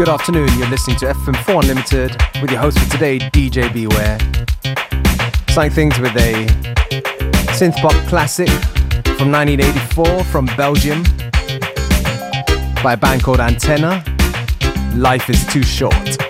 Good afternoon, you're listening to FM4 Unlimited with your host for today, DJ Beware. Starting things with a synth pop classic from 1984 from Belgium by a band called Antenna. Life is too short.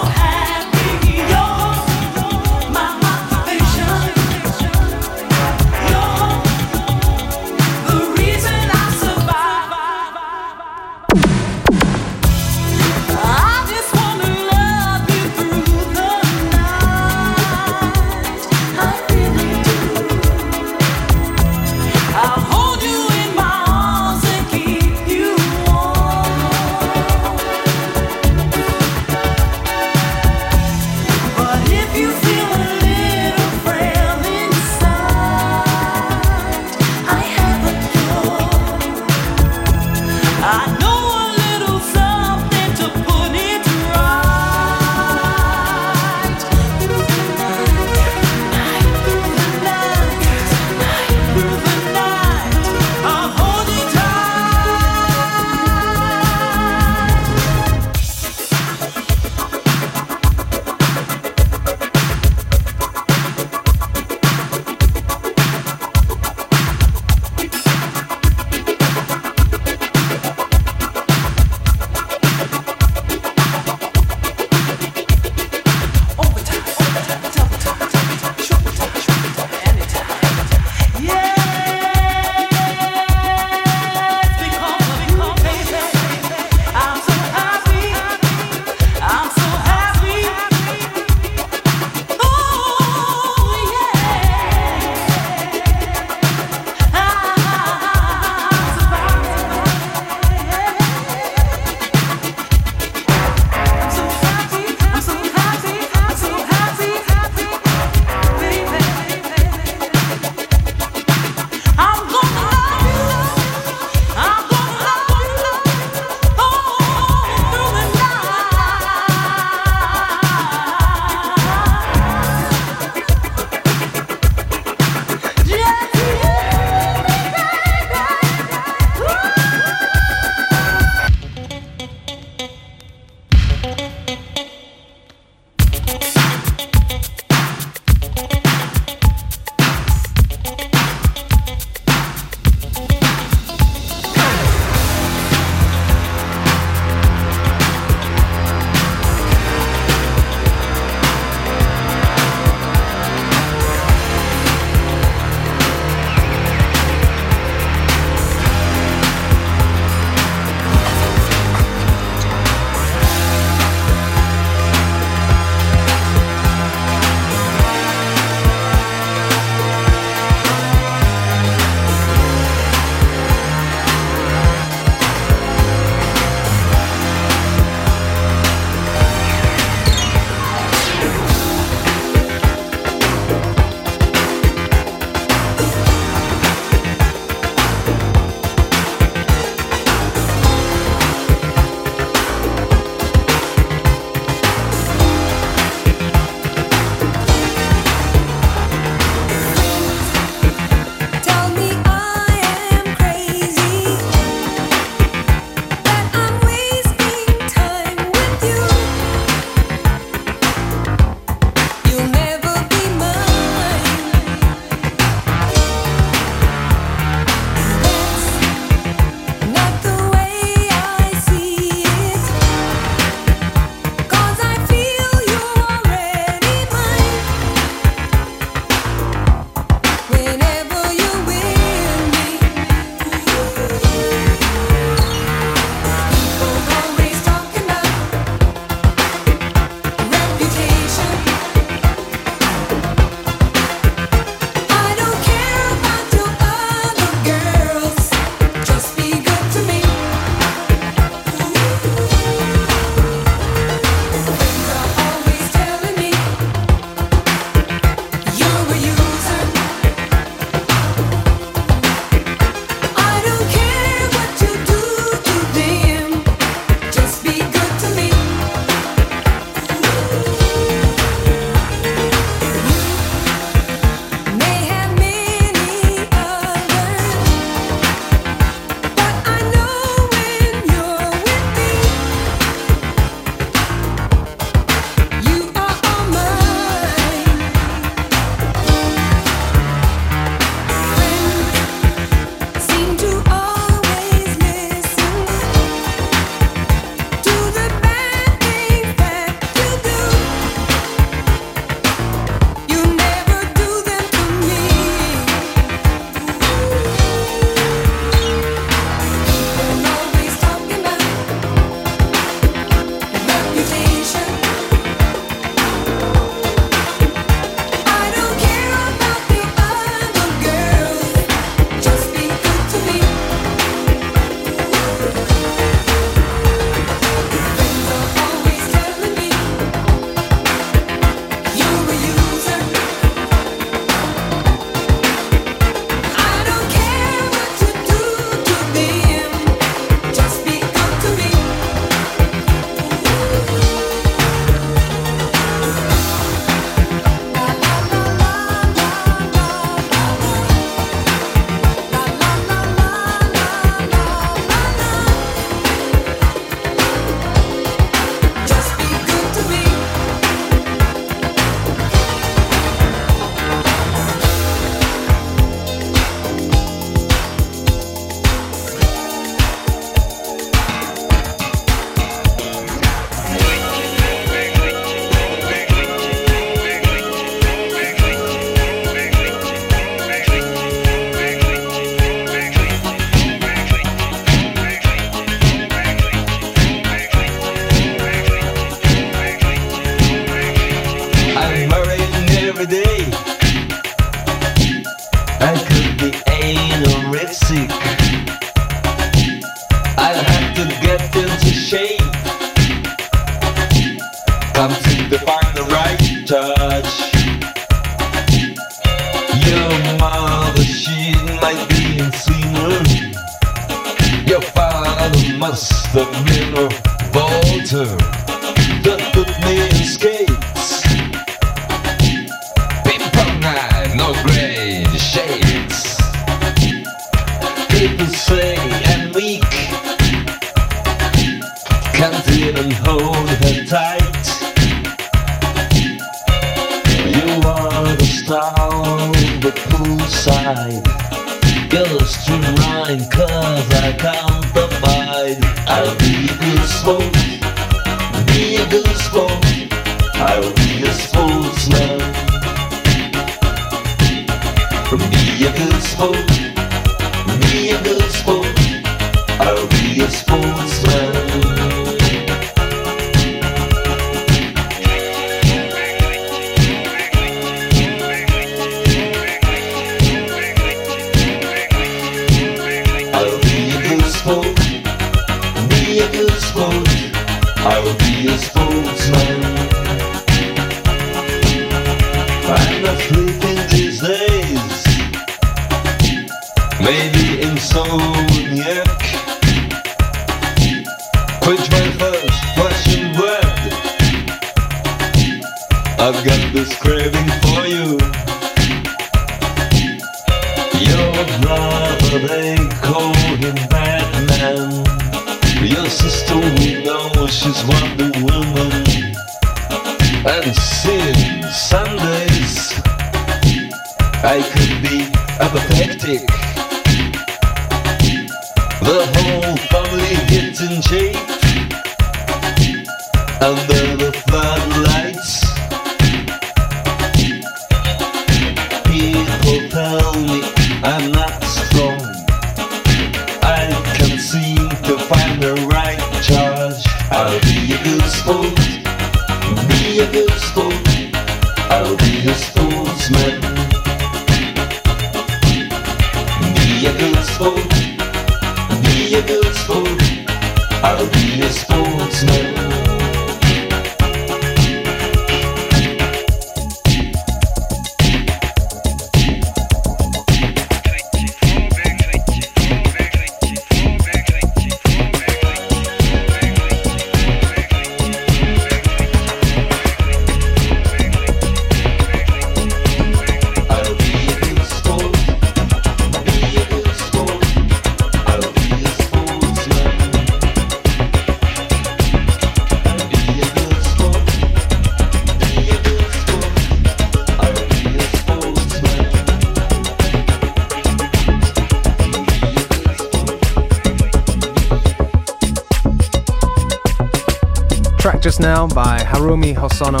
Now by Haruomi Hosono,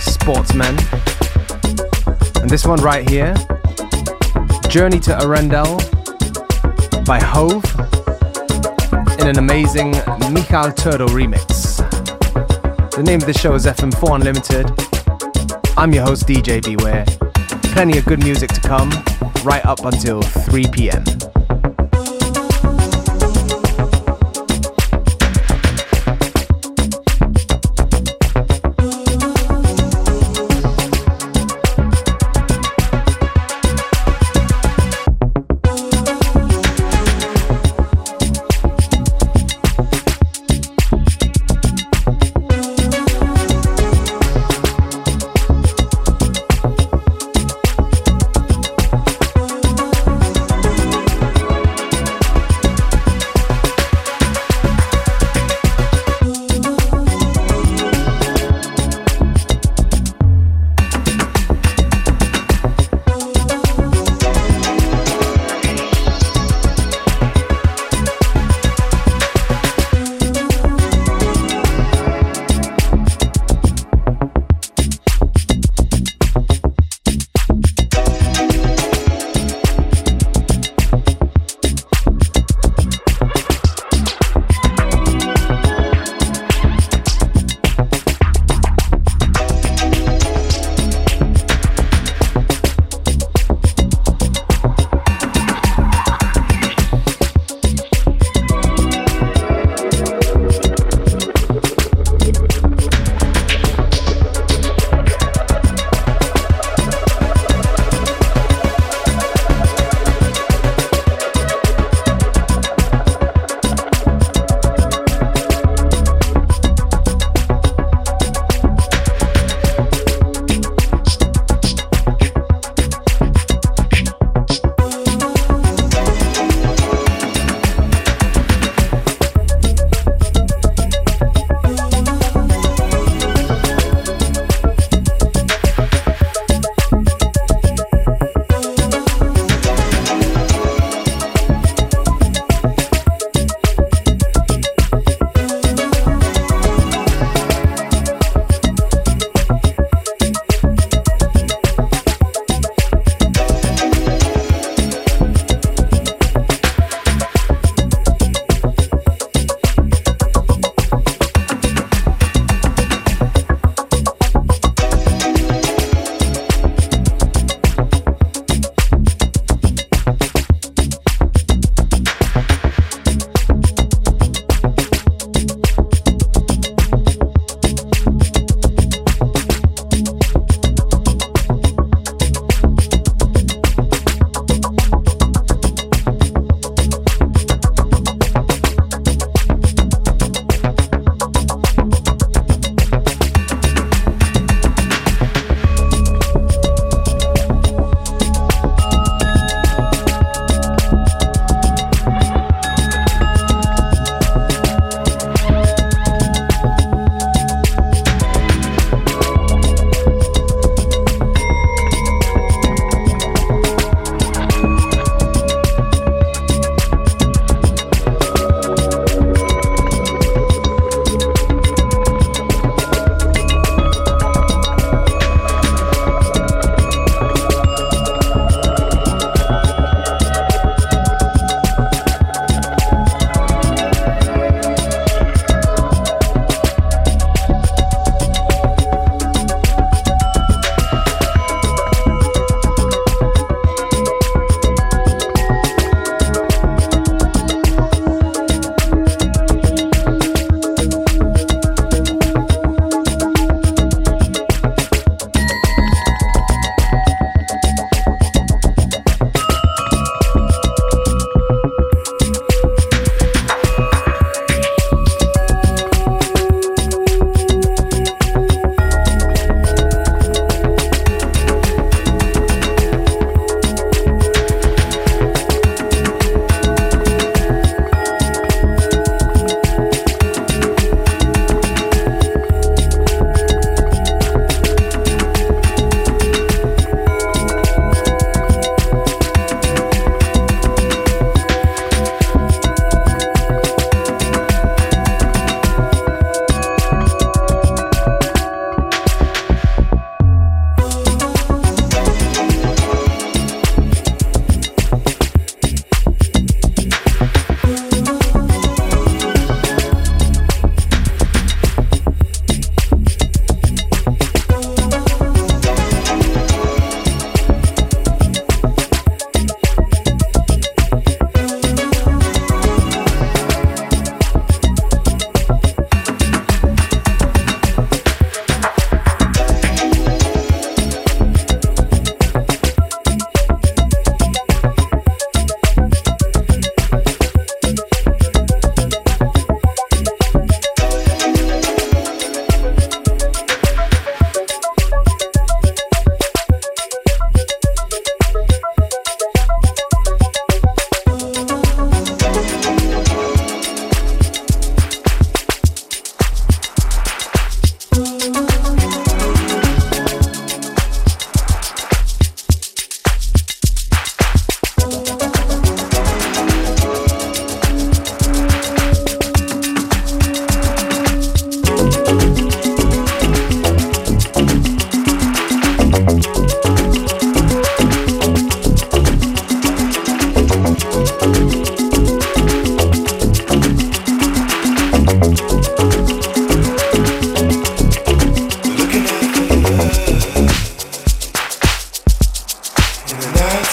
Sportsman. And this one right here, Journey to Arendelle by Hove in an amazing Michael Turtle remix. The name of the show is FM4 Unlimited. I'm your host, DJ Beware. Plenty of good music to come, right up until 3 p.m.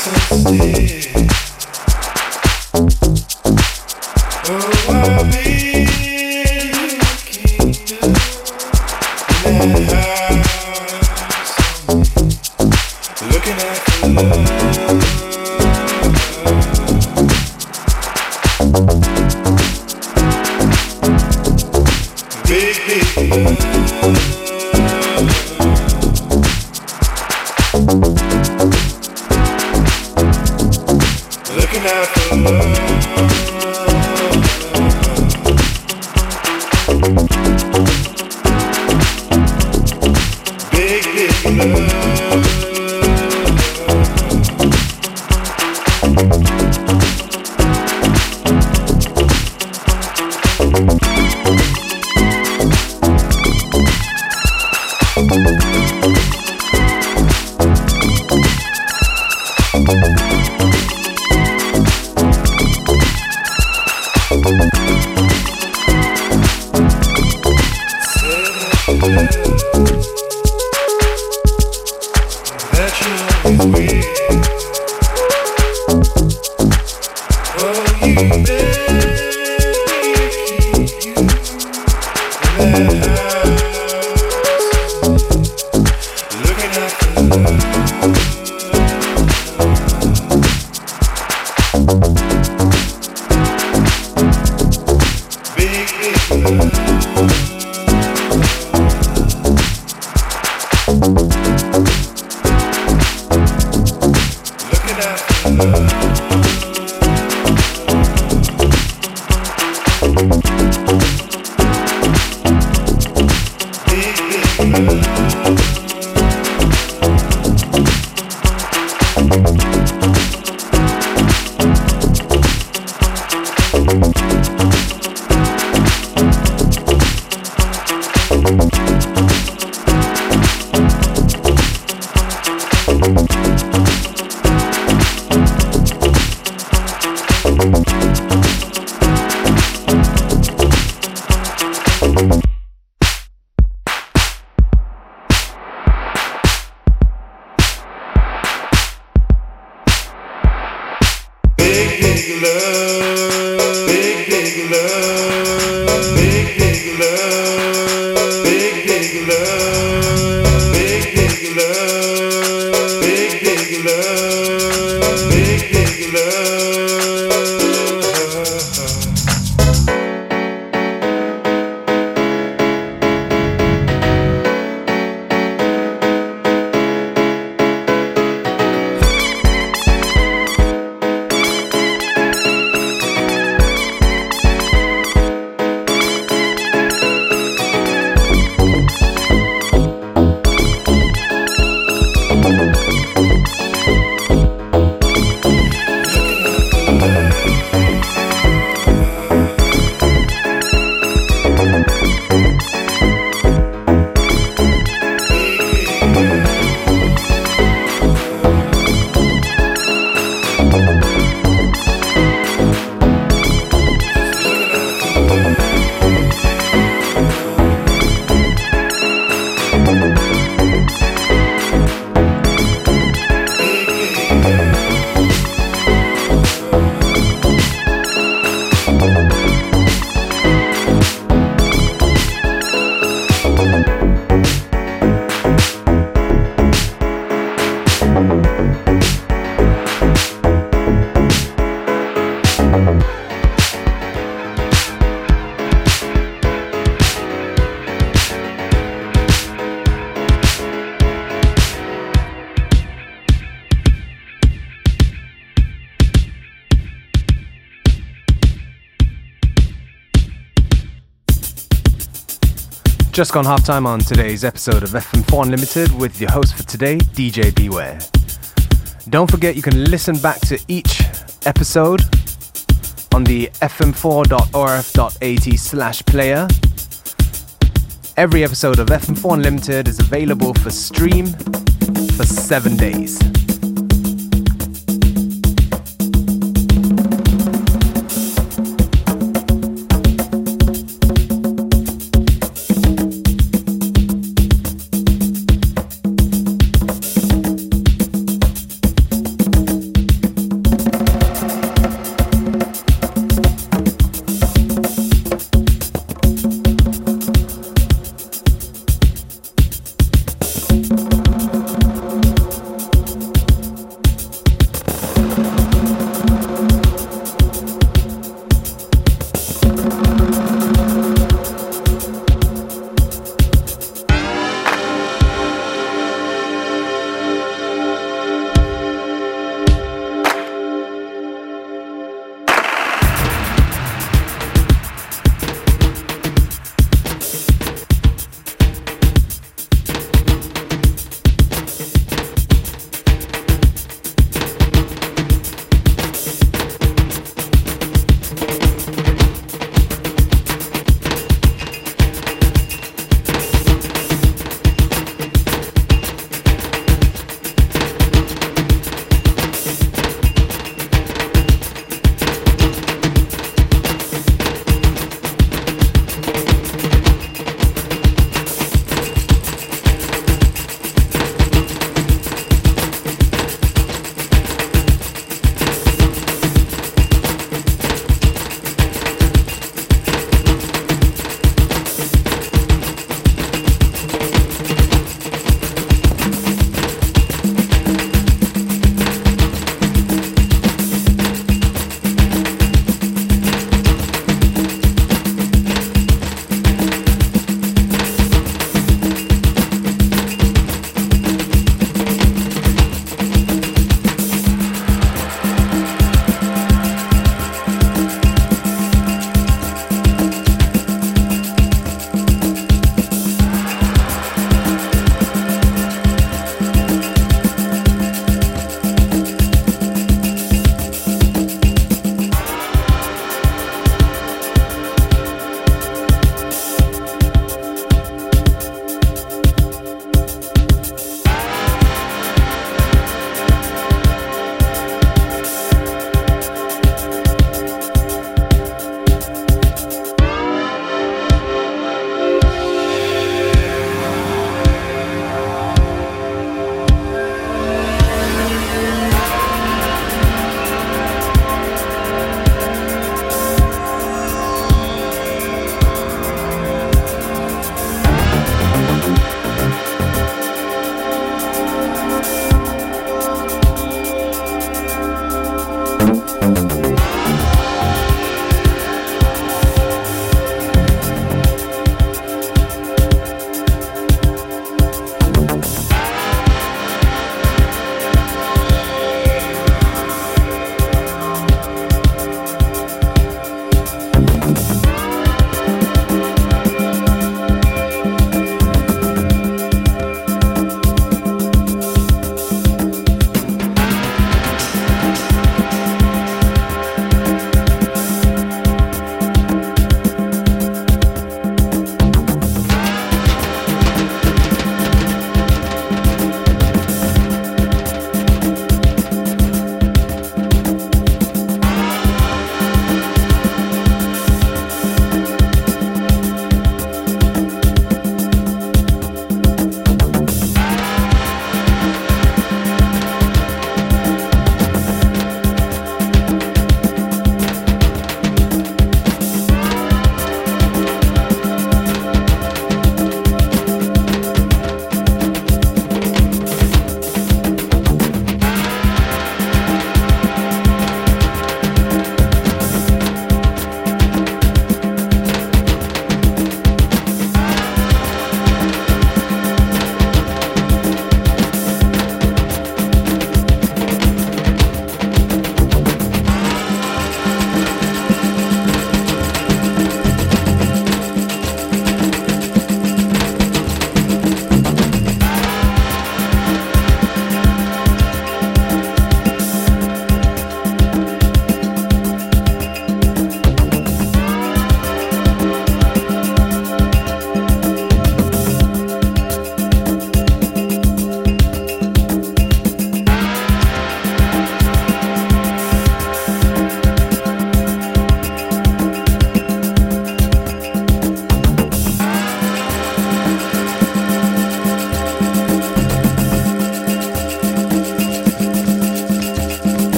so still. Thank you. Just gone half time on today's episode of FM4 Unlimited with your host for today, DJ Beware. Don't forget you can listen back to each episode on the fm4.orf.at slash player. Every episode of FM4 Unlimited is available for stream for seven days.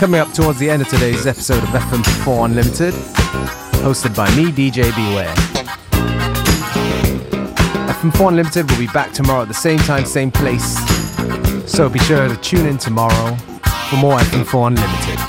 Coming up towards the end of today's episode of FM4 Unlimited, hosted by me, DJ Beware. FM4 Unlimited will be back tomorrow at the same time, same place. So be sure to tune in tomorrow for more FM4 Unlimited.